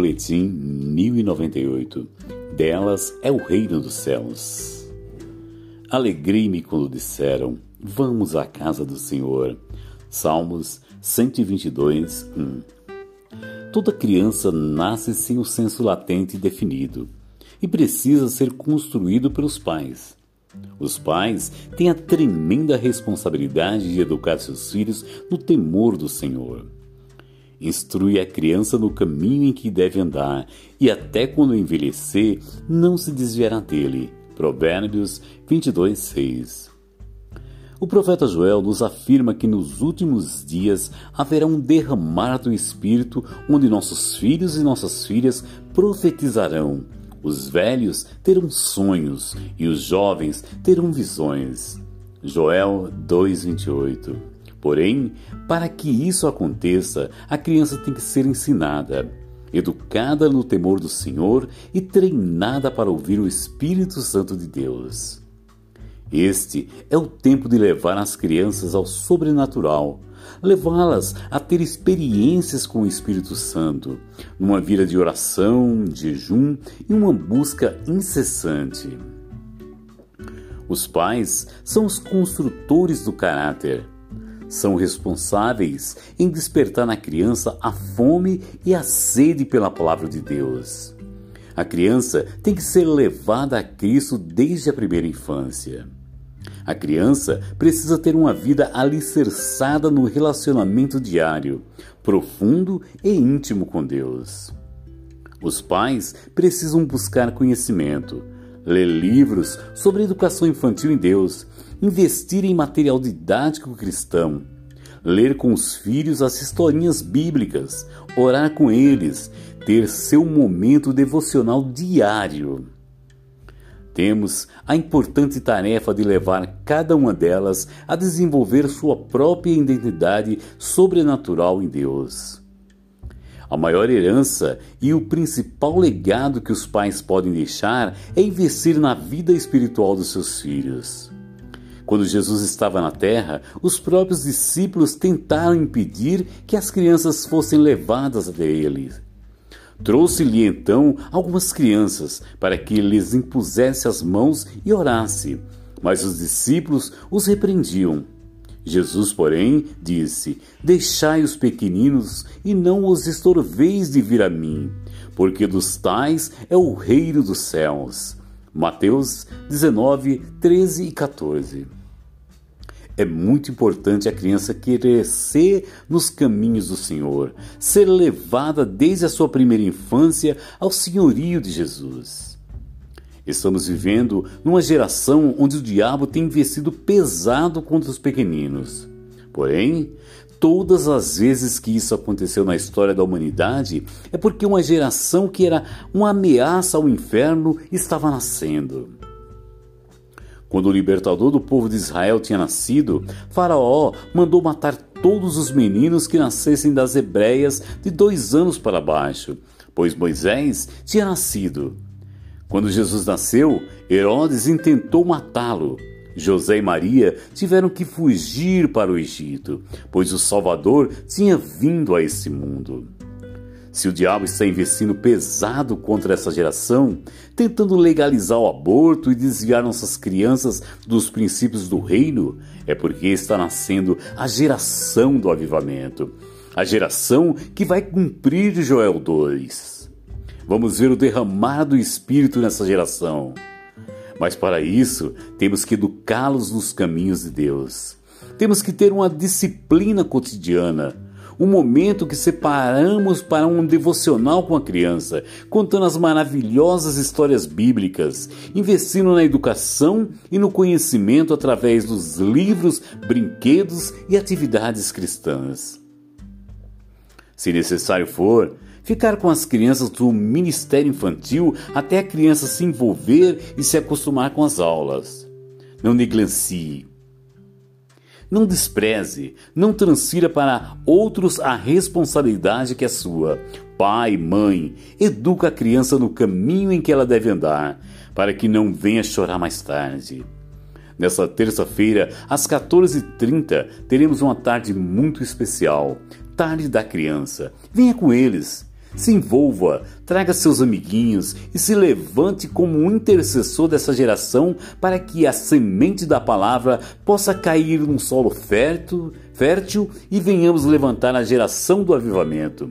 Boletim 1098. Delas é o reino dos céus. Alegrei-me quando disseram: Vamos à casa do Senhor. Salmos 122, 1. Toda criança nasce sem o senso latente definido e precisa ser construído pelos pais. Os pais têm a tremenda responsabilidade de educar seus filhos no temor do Senhor. Instrui a criança no caminho em que deve andar, e até quando envelhecer, não se desviará dele. Provérbios 22, 6. O profeta Joel nos afirma que nos últimos dias haverá um derramar do Espírito, onde nossos filhos e nossas filhas profetizarão os velhos terão sonhos e os jovens terão visões. Joel 2:28. Porém, para que isso aconteça, a criança tem que ser ensinada, educada no temor do Senhor e treinada para ouvir o Espírito Santo de Deus. Este é o tempo de levar as crianças ao sobrenatural, levá-las a ter experiências com o Espírito Santo, numa vida de oração, jejum e uma busca incessante. Os pais são os construtores do caráter. São responsáveis em despertar na criança a fome e a sede pela palavra de Deus. A criança tem que ser levada a Cristo desde a primeira infância. A criança precisa ter uma vida alicerçada no relacionamento diário, profundo e íntimo com Deus. Os pais precisam buscar conhecimento, ler livros sobre educação infantil em Deus, investir em material didático cristão, ler com os filhos as historinhas bíblicas, orar com eles, ter seu momento devocional diário. Temos a importante tarefa de levar cada uma delas a desenvolver sua própria identidade sobrenatural em Deus. A maior herança e o principal legado que os pais podem deixar é investir na vida espiritual dos seus filhos. Quando Jesus estava na terra, os próprios discípulos tentaram impedir que as crianças fossem levadas até ele. Trouxe-lhe então algumas crianças para que lhes impusesse as mãos e orasse, mas os discípulos os repreendiam. Jesus, porém, disse: Deixai os pequeninos e não os estorveis de vir a mim, porque dos tais é o reino dos céus. Mateus 19, 13 e 14. É muito importante a criança crescer nos caminhos do Senhor, ser levada desde a sua primeira infância ao senhorio de Jesus. Estamos vivendo numa geração onde o diabo tem investido pesado contra os pequeninos. Porém, todas as vezes que isso aconteceu na história da humanidade é porque uma geração que era uma ameaça ao inferno estava nascendo. Quando o libertador do povo de Israel tinha nascido, Faraó mandou matar todos os meninos que nascessem das hebreias de dois anos para baixo, pois Moisés tinha nascido. Quando Jesus nasceu, Herodes intentou matá-lo. José e Maria tiveram que fugir para o Egito, pois o Salvador tinha vindo a esse mundo. Se o diabo está investindo pesado contra essa geração, tentando legalizar o aborto e desviar nossas crianças dos princípios do reino, é porque está nascendo a geração do avivamento, a geração que vai cumprir Joel 2. Vamos ver o derramar do Espírito nessa geração. Mas para isso, temos que educá-los nos caminhos de Deus. Temos que ter uma disciplina cotidiana um momento que separamos para um devocional com a criança, contando as maravilhosas histórias bíblicas, investindo na educação e no conhecimento através dos livros, brinquedos e atividades cristãs. Se necessário for, ficar com as crianças do ministério infantil até a criança se envolver e se acostumar com as aulas. Não negligencie não despreze, não transfira para outros a responsabilidade que é sua. Pai, mãe, educa a criança no caminho em que ela deve andar, para que não venha chorar mais tarde. Nessa terça-feira, às 14h30, teremos uma tarde muito especial Tarde da Criança. Venha com eles. Se envolva, traga seus amiguinhos e se levante como um intercessor dessa geração para que a semente da palavra possa cair num solo fértil, fértil e venhamos levantar a geração do avivamento.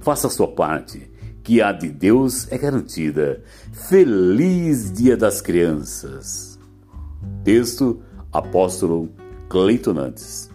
Faça a sua parte, que a de Deus é garantida. Feliz Dia das Crianças. Texto Apóstolo Cleiton Nantes.